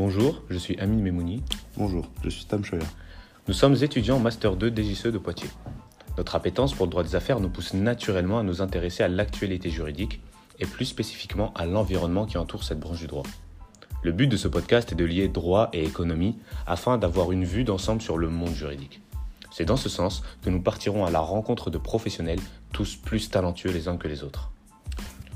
Bonjour, je suis Amine Memouni. Bonjour, je suis Tam Choya. Nous sommes étudiants en Master 2 DGCE de Poitiers. Notre appétence pour le droit des affaires nous pousse naturellement à nous intéresser à l'actualité juridique et plus spécifiquement à l'environnement qui entoure cette branche du droit. Le but de ce podcast est de lier droit et économie afin d'avoir une vue d'ensemble sur le monde juridique. C'est dans ce sens que nous partirons à la rencontre de professionnels, tous plus talentueux les uns que les autres.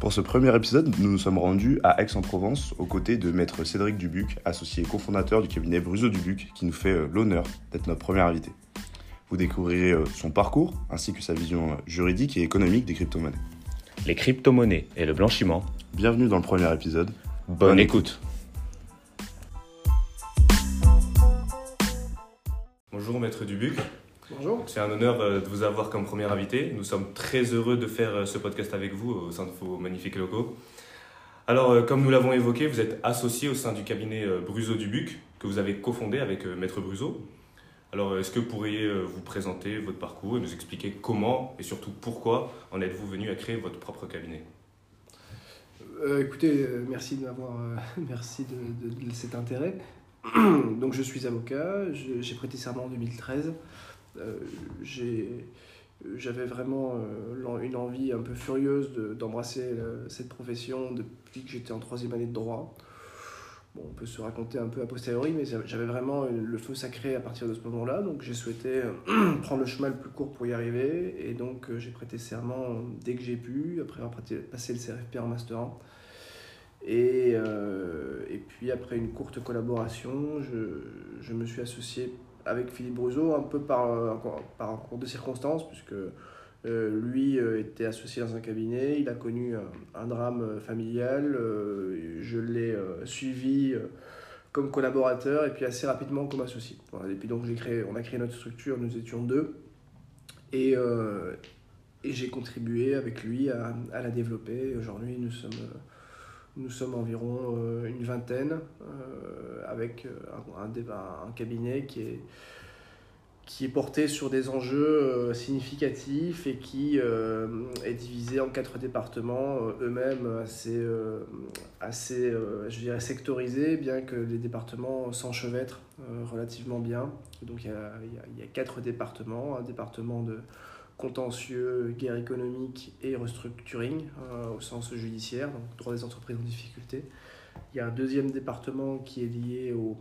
Pour ce premier épisode, nous nous sommes rendus à Aix-en-Provence aux côtés de maître Cédric Dubuc, associé et cofondateur du cabinet Bruso Dubuc, qui nous fait euh, l'honneur d'être notre premier invité. Vous découvrirez euh, son parcours ainsi que sa vision euh, juridique et économique des crypto-monnaies. Les crypto-monnaies et le blanchiment. Bienvenue dans le premier épisode. Bonne, Bonne écoute. Bonjour maître Dubuc. Bonjour. C'est un honneur euh, de vous avoir comme premier invité. Nous sommes très heureux de faire euh, ce podcast avec vous au sein de vos magnifiques locaux. Alors, euh, comme nous l'avons évoqué, vous êtes associé au sein du cabinet euh, Bruso Dubuc, que vous avez cofondé avec euh, Maître Bruso. Alors, euh, est-ce que vous pourriez euh, vous présenter votre parcours et nous expliquer comment et surtout pourquoi en êtes-vous venu à créer votre propre cabinet? Euh, écoutez, euh, merci de m'avoir, euh, merci de, de- de cet intérêt. Donc, je suis avocat. J'ai prêté serment en 2013. Euh, J'avais vraiment euh, une envie un peu furieuse de- d'embrasser euh, cette profession depuis que j'étais en troisième année de droit. Bon, on peut se raconter un peu a posteriori, mais j'avais vraiment le feu sacré à partir de ce moment-là. Donc, j'ai souhaité prendre le chemin le plus court pour y arriver. Et donc, j'ai prêté serment dès que j'ai pu, après avoir passé le CRFP en Master 1. Et, et puis après une courte collaboration, je, je me suis associé avec Philippe Bruzo un peu par, euh, par un circonstances, puisque euh, lui euh, était associé dans un cabinet, il a connu un, drame familial, je l'ai suivi comme collaborateur et puis assez rapidement comme associé. Et puis donc créé, on a créé notre structure, nous étions deux, et, et j'ai contribué avec lui à, à la développer. Aujourd'hui, nous sommes, nous sommes environ euh, une vingtaine euh, avec euh, un, débat- un cabinet qui est, qui est porté sur des enjeux significatifs et qui est divisé en quatre départements, eux-mêmes assez, assez je dirais sectorisés, bien que les départements s'enchevêtrent relativement bien. Donc il y a quatre départements, un département de contentieux, guerre économique et restructuring euh, au sens judiciaire, donc droit des entreprises en difficulté. Il y a un deuxième département qui est lié au,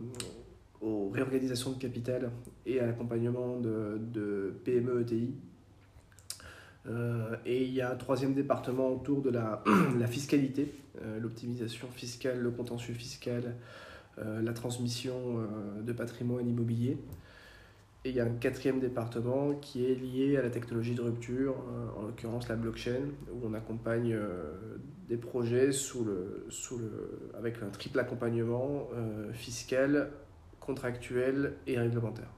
aux réorganisations de capital et à l'accompagnement de, PME ETI. Euh, et il y a un troisième département autour de la, fiscalité, euh, l'optimisation fiscale, le contentieux fiscal, euh, la transmission de patrimoine immobilier. Et il y a un quatrième département qui est lié à la technologie de rupture, euh, en l'occurrence la blockchain, où on accompagne euh, des projets sous le, sous le, avec un triple accompagnement euh, fiscal, contractuel et réglementaire.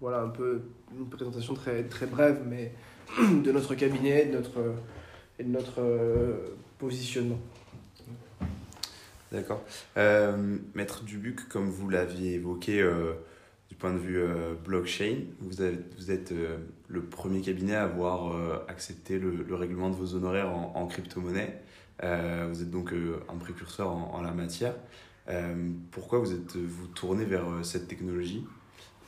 Voilà un peu une présentation très, très brève, mais de notre cabinet notre, et de notre euh, positionnement. D'accord. Maître Dubuc, comme vous l'aviez évoqué point de vue euh, blockchain, vous, avez- vous êtes euh, le premier cabinet à avoir euh, accepté le, le règlement de vos honoraires en, crypto-monnaie. Vous êtes donc un précurseur en, la matière. Pourquoi vous êtes vous tournez vers cette technologie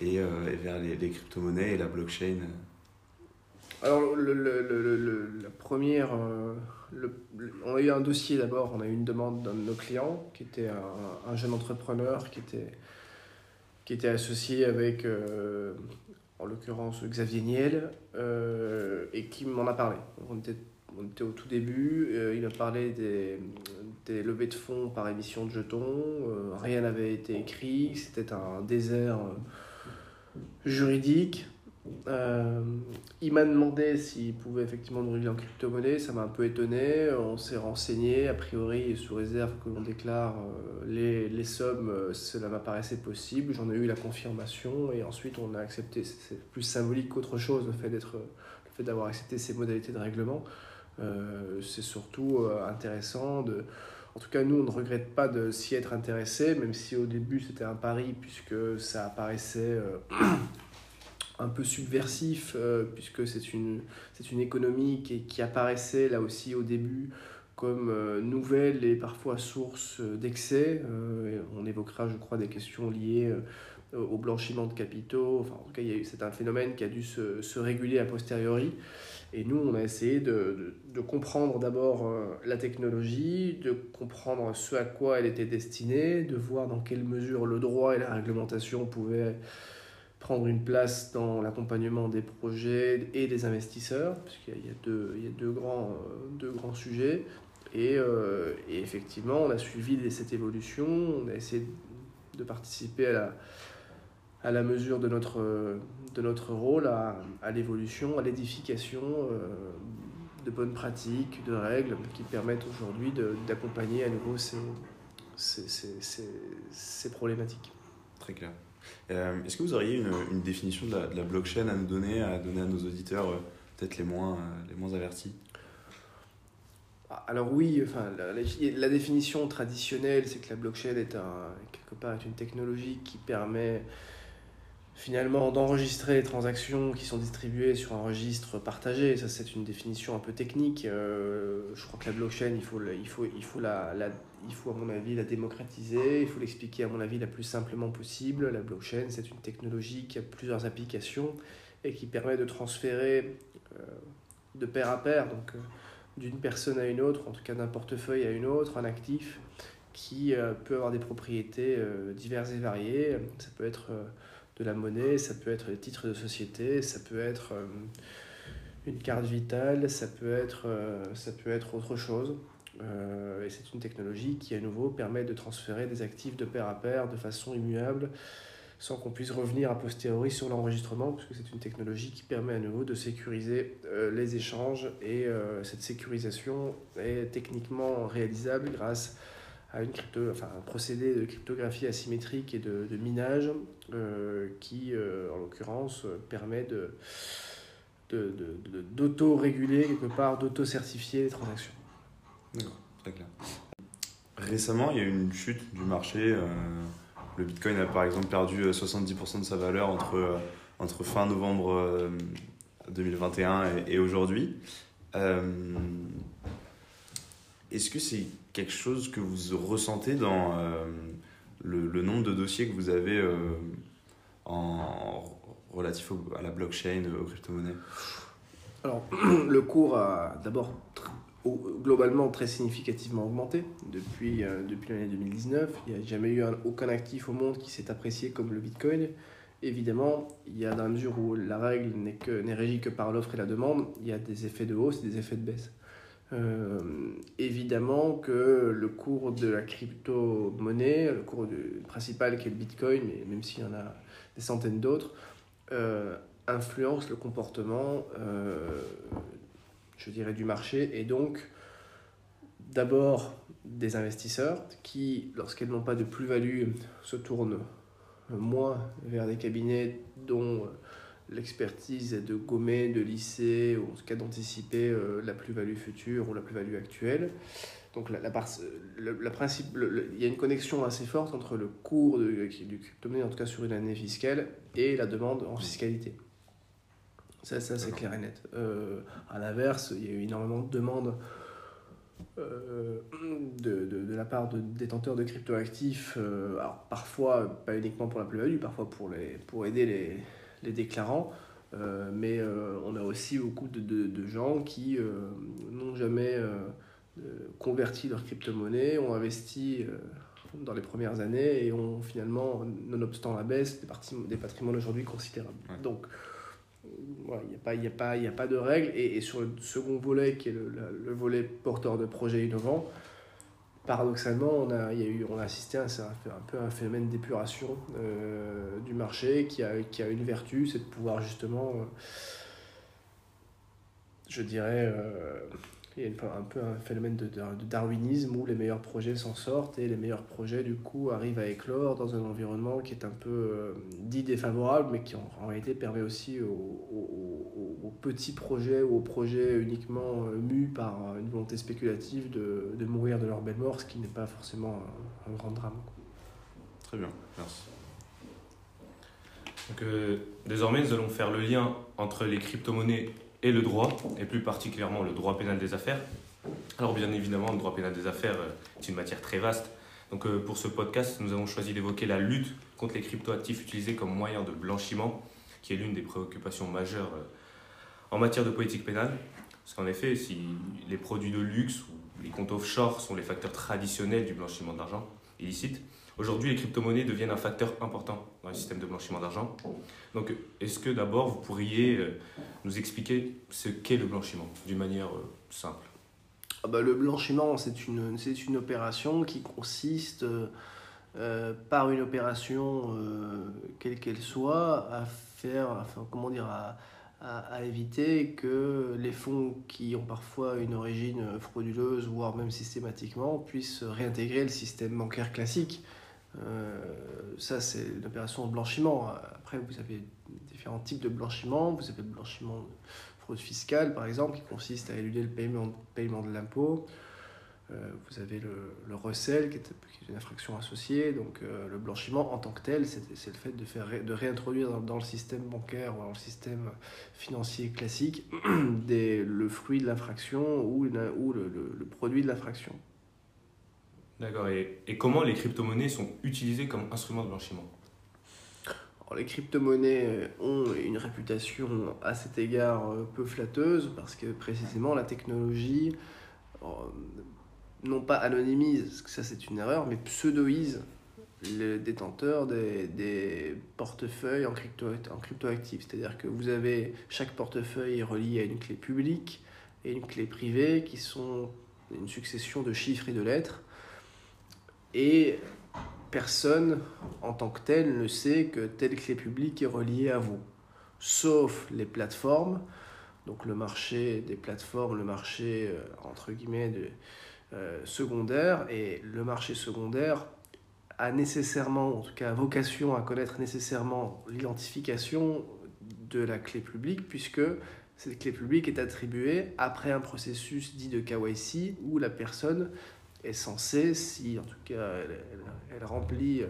et, vers les, crypto-monnaies et la blockchain? Alors, le, le- le- la première. on a eu un dossier d'abord, on a eu une demande d'un de nos clients qui était un jeune entrepreneur qui était, qui était associé avec, euh, en l'occurrence, Xavier Niel, euh, et qui m'en a parlé. On était, on était au tout début, euh, il a parlé des, des levées de fonds par émission de jetons, rien n'avait été écrit, c'était un désert juridique. Euh, il m'a demandé s'il pouvait effectivement nous régler en crypto-monnaie, ça m'a un peu étonné. On s'est renseigné, a priori, sous réserve que l'on déclare euh, les, les sommes, euh, cela m'apparaissait possible. J'en ai eu la confirmation et ensuite on a accepté. C'est- plus symbolique qu'autre chose le fait d'être, le fait d'avoir accepté ces modalités de règlement. C'est surtout intéressant de. En tout cas, nous, on ne regrette pas de s'y être intéressé, même si au début c'était un pari, puisque ça apparaissait un peu subversif, euh, puisque c'est une, c'est une économie qui, qui apparaissait là aussi au début comme nouvelle et parfois source d'excès. on évoquera, je crois, des questions liées au blanchiment de capitaux. Enfin, en tout cas, c'est un phénomène qui a dû se, se, réguler a posteriori. Et nous, on a essayé de, de, comprendre d'abord euh, la technologie, de comprendre ce à quoi elle était destinée, de voir dans quelle mesure le droit et la réglementation pouvaient prendre une place dans l'accompagnement des projets et des investisseurs, puisqu'il y, a deux, il y a deux, grands, euh, deux grands sujets. Et, euh, et, effectivement, on a suivi cette évolution, on a essayé de participer à la, à la mesure de notre, de notre rôle à, à l'évolution, à l'édification euh, de bonnes pratiques, de règles qui permettent aujourd'hui d'accompagner à nouveau ces, ces, ces, ces, problématiques. Très clair. Euh, est-ce que vous auriez une, définition de la, blockchain à nous donner, à donner à nos auditeurs, euh, peut-être les moins, les moins avertis? Alors oui, enfin, la, définition traditionnelle, c'est que la blockchain est un, quelque part une technologie qui permet finalement d'enregistrer les transactions qui sont distribuées sur un registre partagé. Ça, c'est une définition un peu technique. Euh, je crois que la blockchain, il faut, il faut, il faut, la, la, il faut à mon avis la démocratiser, il faut l'expliquer à mon avis la plus simplement possible. La blockchain, c'est une technologie qui a plusieurs applications et qui permet de transférer euh, de pair à pair, donc euh, d'une personne à une autre, en tout cas d'un portefeuille à une autre, un actif qui peut avoir des propriétés diverses et variées. Ça peut être de la monnaie, ça peut être des titres de société, ça peut être euh, une carte vitale, ça peut être, euh, ça peut être autre chose. Euh, et c'est une technologie qui, à nouveau, permet de transférer des actifs de pair à pair de façon immuable, sans qu'on puisse revenir a posteriori sur l'enregistrement, puisque c'est une technologie qui permet à nouveau de sécuriser les échanges. Et cette sécurisation est techniquement réalisable grâce à une crypto, enfin, un procédé de cryptographie asymétrique et de, de minage euh, qui, euh, en l'occurrence, permet de, d'auto-réguler, quelque part, d'auto-certifier les transactions. D'accord, très clair. Récemment, il y a eu une chute du marché. Euh, le Bitcoin a par exemple perdu 70% de sa valeur entre, entre fin novembre 2021 et, et aujourd'hui. Est-ce que c'est quelque chose que vous ressentez dans euh, le, le, nombre de dossiers que vous avez euh, en relatif à la blockchain, aux crypto-monnaies? Alors, le cours a d'abord globalement très significativement augmenté depuis, euh, depuis l'année 2019. Il n'y a jamais eu aucun actif au monde qui s'est apprécié comme le Bitcoin. Évidemment, il y a dans la mesure où la règle n'est régie que par l'offre et la demande, il y a des effets de hausse et des effets de baisse. Euh, évidemment que le cours de la crypto-monnaie, le cours du, principal qui est le Bitcoin, mais même s'il y en a des centaines d'autres, euh, influence le comportement, je dirais, du marché et donc d'abord des investisseurs qui, lorsqu'elles n'ont pas de plus-value, se tournent moins vers des cabinets dont l'expertise est de gommer, de lisser, ou en tout cas d'anticiper euh, la plus-value future ou la plus-value actuelle. Donc la, principe, il y a une connexion assez forte entre le cours de, du crypto-monnaie, en tout cas sur une année fiscale, et la demande en fiscalité. Ça, ça c'est clair et net. Euh, à l'inverse, il y a eu énormément de demandes euh, de, de, de, la part de détenteurs de cryptoactifs, euh, alors parfois pas uniquement pour la plus-value, parfois pour, les, pour aider les, les déclarants. Euh, mais on a aussi beaucoup de, de, de gens qui n'ont jamais converti leur crypto-monnaie, ont investi dans les premières années et ont finalement, nonobstant la baisse, des, des patrimoines aujourd'hui considérables. Donc, il n'y a, pas, a, pas, a pas de règles. Et, sur le second volet, qui est le, le volet porteur de projets innovants, paradoxalement, on a, eu, on a assisté à un, un peu un phénomène d'épuration euh, du marché qui a, qui a une vertu, c'est de pouvoir justement, euh, je dirais, euh, il y a un peu un phénomène de, darwinisme où les meilleurs projets s'en sortent et les meilleurs projets, du coup, arrivent à éclore dans un environnement qui est un peu euh, dit défavorable, mais qui en, réalité permet aussi aux, petits projets ou aux projets uniquement euh, par une volonté spéculative de, mourir de leur belle mort, ce qui n'est pas forcément un, un, grand drame. Très bien, merci. Donc, euh, désormais, nous allons faire le lien entre les crypto-monnaies et le droit, et plus particulièrement le droit pénal des affaires. Alors bien évidemment, le droit pénal des affaires euh, est une matière très vaste. Donc euh, pour ce podcast, nous avons choisi d'évoquer la lutte contre les cryptoactifs utilisés comme moyen de blanchiment, qui est l'une des préoccupations majeures euh, en matière de politique pénale. Parce qu'en effet, si les produits de luxe ou les comptes offshore sont les facteurs traditionnels du blanchiment d'argent illicite, aujourd'hui les crypto-monnaies deviennent un facteur important dans le système de blanchiment d'argent. Donc est-ce que d'abord vous pourriez nous expliquer ce qu'est le blanchiment d'une manière simple? Ah bah, le blanchiment, c'est une, une opération qui consiste, euh, par une opération, euh, quelle qu'elle soit, à faire, comment dire, à, à, éviter que les fonds qui ont parfois une origine frauduleuse, voire même systématiquement, puissent réintégrer le système bancaire classique. Euh, ça, c'est une opération de blanchiment. Après, vous avez différents types de blanchiment. Vous avez le blanchiment fiscale, par exemple, qui consiste à éluder le paiement, paiement de l'impôt. Euh, vous avez le, le recel, qui est, une infraction associée. Donc euh, le blanchiment en tant que tel, c'est le fait de, faire, de réintroduire dans, le système bancaire ou dans le système financier classique des, le fruit de l'infraction ou, ou le, le, produit de l'infraction. D'accord. Et, et comment les crypto-monnaies sont utilisées comme instrument de blanchiment? Les crypto-monnaies euh, ont une réputation à cet égard euh, peu flatteuse parce que précisément la technologie, euh, non pas anonymise, parce que ça c'est une erreur, mais pseudoise les détenteurs des, des portefeuilles en, crypto, en cryptoactifs. C'est-à-dire que vous avez chaque portefeuille est relié à une clé publique et une clé privée qui sont une succession de chiffres et de lettres. Et personne en tant que tel ne sait que telle clé publique est reliée à vous, sauf les plateformes, donc le marché des plateformes, le marché euh, entre guillemets euh, secondaire, et le marché secondaire a nécessairement, en tout cas vocation à connaître nécessairement l'identification de la clé publique, puisque cette clé publique est attribuée après un processus dit de KYC où la personne est censée, si en tout cas elle, remplit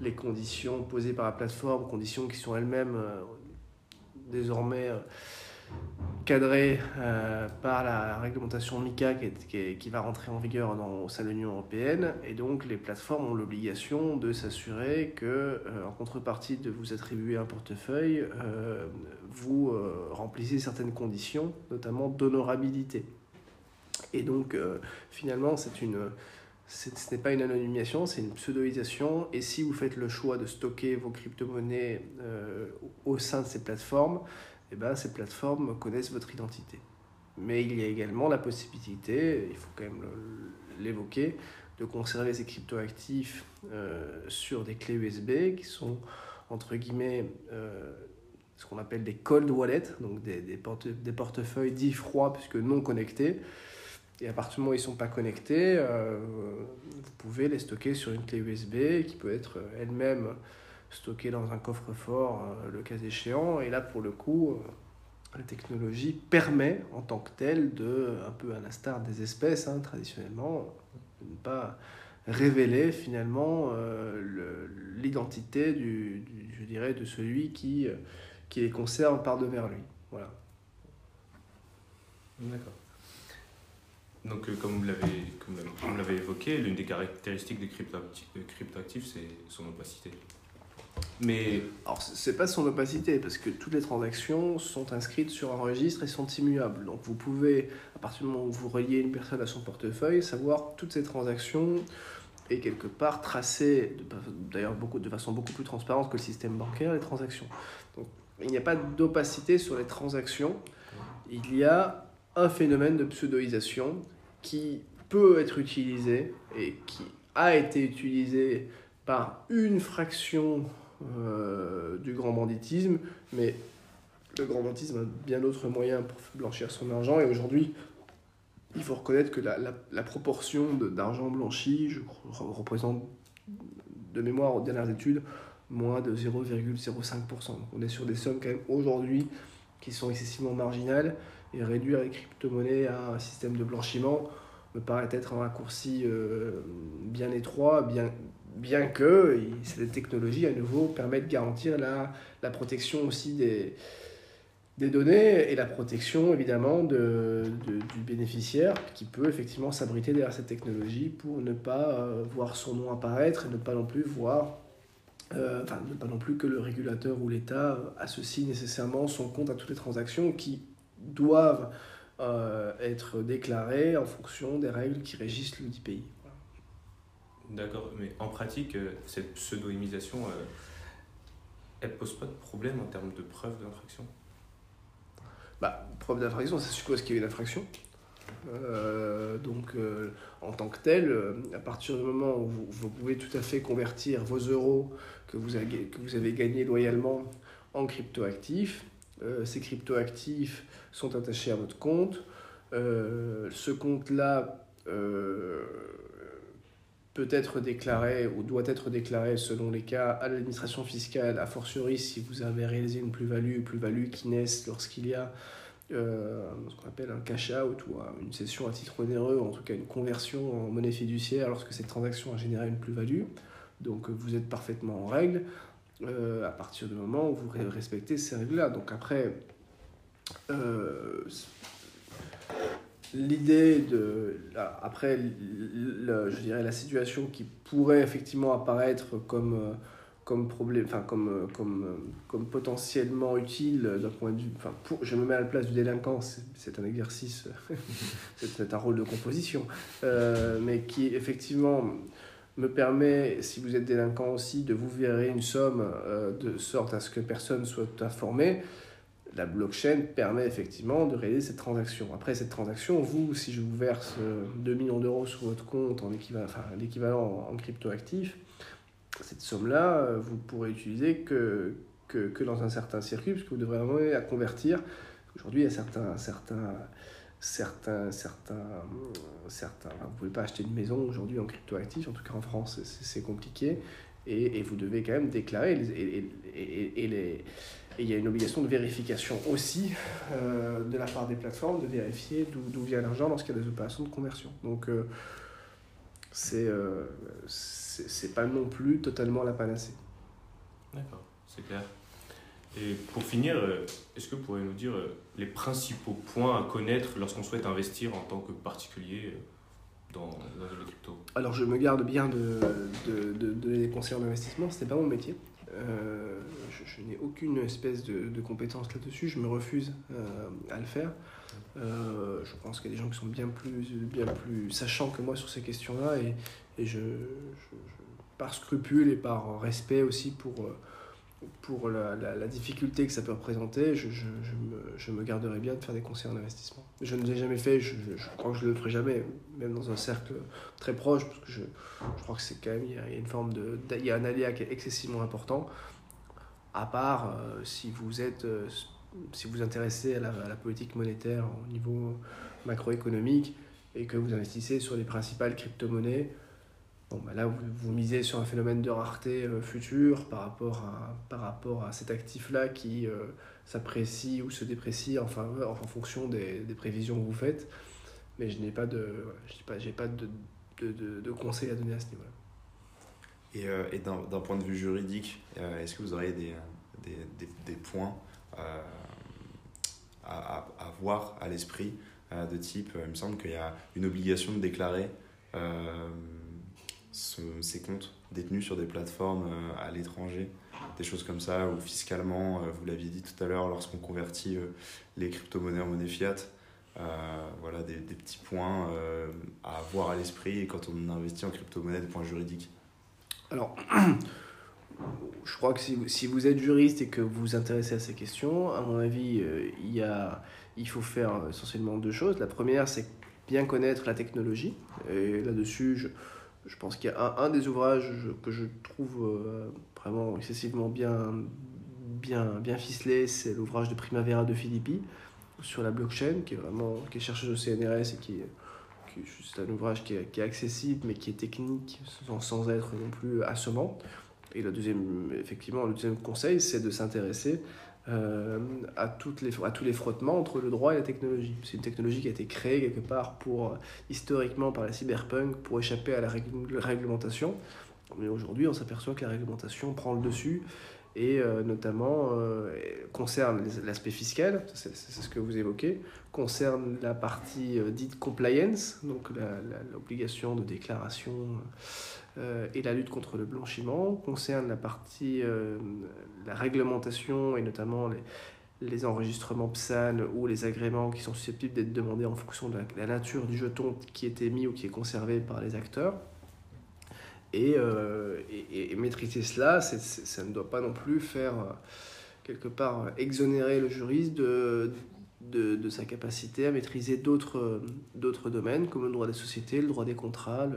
les conditions posées par la plateforme, conditions qui sont elles-mêmes euh, désormais euh, cadrées euh, par la réglementation MICA qui, va rentrer en vigueur au sein de l'Union européenne. Et donc les plateformes ont l'obligation de s'assurer que, en contrepartie de vous attribuer un portefeuille, vous remplissez certaines conditions, notamment d'honorabilité. Et donc, euh, finalement, c'est une, ce n'est pas une anonymisation, c'est une pseudoisation. Et si vous faites le choix de stocker vos crypto-monnaies euh, au sein de ces plateformes, eh ben, ces plateformes connaissent votre identité. Mais il y a également la possibilité, il faut quand même l'évoquer, de conserver ces cryptoactifs euh, sur des clés USB qui sont, entre guillemets, ce qu'on appelle des cold wallets, donc des, des, des portefeuilles dits froids puisque non connectés. Et à partir du moment où ils ne sont pas connectés, euh, vous pouvez les stocker sur une clé USB qui peut être euh, elle-même stockée dans un coffre-fort, euh, le cas échéant. Et là, pour le coup, la technologie permet en tant que telle de, un peu à l'instar des espèces hein, traditionnellement, de ne pas révéler finalement l'identité du, je dirais, de celui qui, qui les conserve par devers lui. Voilà. D'accord. Donc, euh, comme vous l'avez évoqué, l'une des caractéristiques des cryptoactifs, c'est son opacité. Mais... Alors, c'est pas son opacité, parce que toutes les transactions sont inscrites sur un registre et sont immuables. Donc, vous pouvez, à partir du moment où vous reliez une personne à son portefeuille, savoir toutes ces transactions et quelque part tracer, d'ailleurs de façon beaucoup plus transparente que le système bancaire, les transactions. Donc, il n'y a pas d'opacité sur les transactions. Il y a un phénomène de pseudoisation qui peut être utilisé et qui a été utilisé par une fraction euh, du grand banditisme, mais le grand banditisme a bien d'autres moyens pour blanchir son argent et aujourd'hui, il faut reconnaître que la, proportion d'argent blanchi je, représente de mémoire aux dernières études moins de 0,05%. Donc on est sur des sommes quand même aujourd'hui qui sont excessivement marginales et réduire les crypto-monnaies à un système de blanchiment me paraît être un raccourci euh, bien étroit, bien, bien que cette technologie à nouveau permet de garantir la, la protection aussi des, des données et la protection évidemment de, du bénéficiaire qui peut effectivement s'abriter derrière cette technologie pour ne pas euh, voir son nom apparaître et ne pas non plus voir, euh, enfin ne pas non plus que le régulateur ou l'État associe nécessairement son compte à toutes les transactions qui doivent euh, être déclarées en fonction des règles qui régissent le dit pays. D'accord, mais en pratique, cette pseudo-imisation, elle pose pas de problème en termes de preuve d'infraction? Bah, preuve d'infraction, ça suppose qu'il y a une infraction. Euh, donc, euh, en tant que tel, euh, à partir du moment où vous, pouvez tout à fait convertir vos euros que vous avez, que vous avez gagnés loyalement en cryptoactifs, ces cryptoactifs sont attachés à votre compte. ce compte-là peut être déclaré ou doit être déclaré selon les cas à l'administration fiscale, a fortiori si vous avez réalisé une plus-value, plus-value qui naissent lorsqu'il y a euh, ce qu'on appelle un cash out ou une cession à titre onéreux, en tout cas une conversion en monnaie fiduciaire lorsque cette transaction a généré une plus-value. Donc vous êtes parfaitement en règle euh, à partir du moment où vous respectez ces règles-là. Donc après, euh, l'idée de après je dirais la situation qui pourrait effectivement apparaître comme euh, comme problème comme comme comme potentiellement utile d'un point de vue pour, je me mets à la place du délinquant c'est un exercice c'est un rôle de composition mais qui effectivement me permet, si vous êtes délinquant aussi, de vous virer une somme de sorte à ce que personne soit informé la blockchain permet effectivement de réaliser cette transaction. Après cette transaction, vous, si je vous verse 2 euh, millions d'euros sur votre compte en équivalent, enfin, l'équivalent en, cryptoactif, cette somme-là, euh, vous pourrez utiliser que, que, que, dans un certain circuit, puisque vous devrez vraiment la convertir. Aujourd'hui, il y a certains, certains, certains, certains, certains vous ne pouvez pas acheter une maison aujourd'hui en cryptoactif, en tout cas en France, c'est compliqué, et, et, vous devez quand même déclarer, et, et, et les il y a une obligation de vérification aussi euh, de la part des plateformes de vérifier d'où vient l'argent lorsqu'il y a des opérations de conversion. Donc euh, c'est euh, c'est pas non plus totalement la panacée. D'accord, c'est clair. Et pour finir, euh, est-ce que vous pourriez nous dire les principaux points à connaître lorsqu'on souhaite investir en tant que particulier dans, dans le crypto? Alors je me garde bien de, de, de donner conseils en investissement, ce n'est pas mon métier. Euh, je, n'ai aucune espèce de, compétence là-dessus, je me refuse euh, à le faire. Euh, je pense qu'il y a des gens qui sont bien plus, bien plus sachants que moi sur ces questions-là et, et je, par scrupule et par respect aussi pour, pour la, difficulté que ça peut représenter, je, me, je, garderai bien de faire des conseils en investissement. Je ne l'ai jamais fait, je, crois que je ne le ferai jamais, même dans un cercle très proche, parce que je, crois que c'est quand même, il y, a une forme de, il y a un aléa qui est excessivement important, à part euh, si vous êtes, euh, si vous intéressez à à la politique monétaire au niveau macroéconomique et que vous investissez sur les principales crypto-monnaies, Bah là, vous, vous, misez sur un phénomène de rareté euh, futur par rapport à, par rapport à cet actif-là qui euh, s'apprécie ou se déprécie enfin, en, fonction des, prévisions que vous faites. Mais je n'ai pas de, pas, pas de, de, de, de conseils à donner à ce niveau-là. Et, euh, et d'un point de vue juridique, est-ce que vous auriez des, des, des, points à, à, à, voir à l'esprit de type, il me semble qu'il y a une obligation de déclarer ces comptes détenus sur des plateformes euh, à l'étranger, des choses comme ça, ou fiscalement, euh, vous l'aviez dit tout à l'heure, lorsqu'on convertit euh, les crypto-monnaies en monnaie fiat, voilà des, petits points à avoir à l'esprit quand on investit en crypto-monnaie, des points juridiques. Alors, je crois que si vous, si vous êtes juriste et que vous vous intéressez à ces questions, à mon avis, il, y a, il faut faire essentiellement deux choses. La première, c'est bien connaître la technologie. Et là-dessus, je, je pense qu'il y a un, des ouvrages que je trouve euh, vraiment excessivement bien, bien, bien ficelé, c'est l'ouvrage de Primavera de Filippi sur la blockchain, qui est vraiment qui est chercheuse au CNRS et qui, qui c'est un ouvrage qui est, qui est, accessible mais qui est technique sans, sans être non plus assommant. Et le deuxième, effectivement, le deuxième conseil, c'est de s'intéresser euh, à, toutes les, à tous les frottements entre le droit et la technologie. C'est une technologie qui a été créée quelque part pour, euh, historiquement par la cyberpunk pour échapper à la réglementation. Mais aujourd'hui, on s'aperçoit que la réglementation prend le dessus et notamment concerne l'aspect fiscal, c'est ce que vous évoquez, concerne la partie dite compliance, donc l'obligation de déclaration et la lutte contre le blanchiment, concerne la partie, la réglementation et notamment les, les enregistrements PSAN ou les agréments qui sont susceptibles d'être demandés en fonction de la, nature du jeton qui est émis ou qui est conservé par les acteurs. Et, euh, maîtriser cela, ça ne doit pas non plus faire, euh, quelque part, exonérer le juriste de, de, sa capacité à maîtriser d'autres domaines, comme le droit des sociétés, le droit des contrats,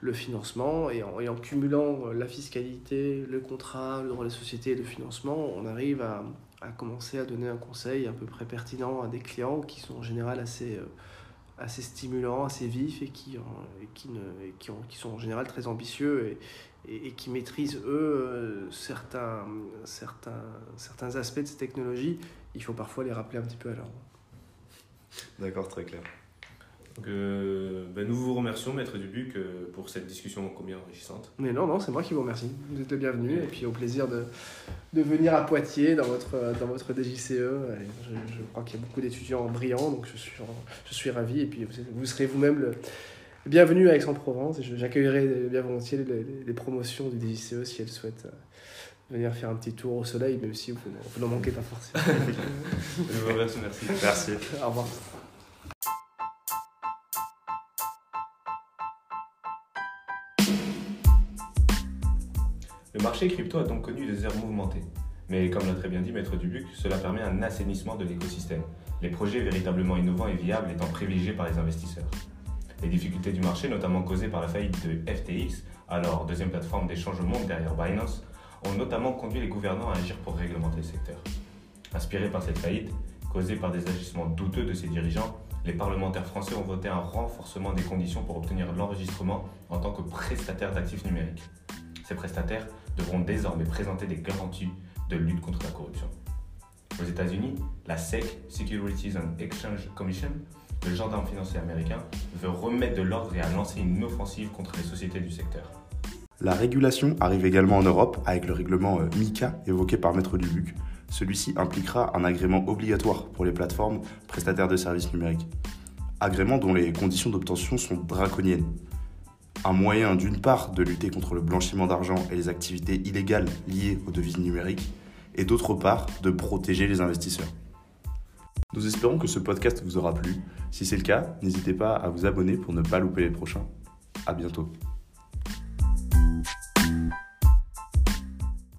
le, financement. Et en, et cumulant la fiscalité, le contrat, le droit des sociétés et le financement, on arrive à, à commencer à donner un conseil à peu près pertinent à des clients qui sont en général assez, euh, assez stimulants, assez vifs et qui, qui, ne, qui, ont, qui, sont en général très ambitieux et, et, qui maîtrisent, eux, euh, certains, certains, certains aspects de ces technologies. Il faut parfois les rappeler un petit peu à l'ordre. D'accord, très clair. Donc, euh, ben, nous vous remercions, Maître Dubuc, pour cette discussion combien enrichissante. Mais non, non, c'est moi qui vous remercie. Vous êtes le bienvenu et puis au plaisir de, de venir à Poitiers dans votre, dans votre DJCE. Je, crois qu'il y a beaucoup d'étudiants brillants, donc je suis, je suis ravi. Et puis vous, serez vous-même le bienvenu à Aix-en-Provence. J'accueillerai bien volontiers les, promotions du DJCE si elles souhaitent euh, venir faire un petit tour au soleil, même si vous, vous n'en manquez pas forcément. je vous remercie, merci. Merci. Au revoir. Le marché crypto a donc connu des heures mouvementées. Mais comme l'a très bien dit Maître Dubuc, cela permet un assainissement de l'écosystème, les projets véritablement innovants et viables étant privilégiés par les investisseurs. Les difficultés du marché, notamment causées par la faillite de FTX, alors deuxième plateforme d'échange au monde derrière Binance, ont notamment conduit les gouvernants à agir pour réglementer le secteur. Inspirés par cette faillite, causée par des agissements douteux de ses dirigeants, les parlementaires français ont voté un renforcement des conditions pour obtenir l'enregistrement en tant que prestataire d'actifs numériques. Ces prestataires devront désormais présenter des garanties de lutte contre la corruption. Aux États-Unis, la SEC, Securities and Exchange Commission, le gendarme financier américain, veut remettre de l'ordre et a lancé une offensive contre les sociétés du secteur. La régulation arrive également en Europe avec le règlement euh, MICA évoqué par Maître Dubuc. Celui-ci impliquera un agrément obligatoire pour les plateformes prestataires de services numériques. Agrément dont les conditions d'obtention sont draconiennes un moyen d'une part de lutter contre le blanchiment d'argent et les activités illégales liées aux devises numériques, et d'autre part de protéger les investisseurs. Nous espérons que ce podcast vous aura plu. Si c'est le cas, n'hésitez pas à vous abonner pour ne pas louper les prochains. A bientôt.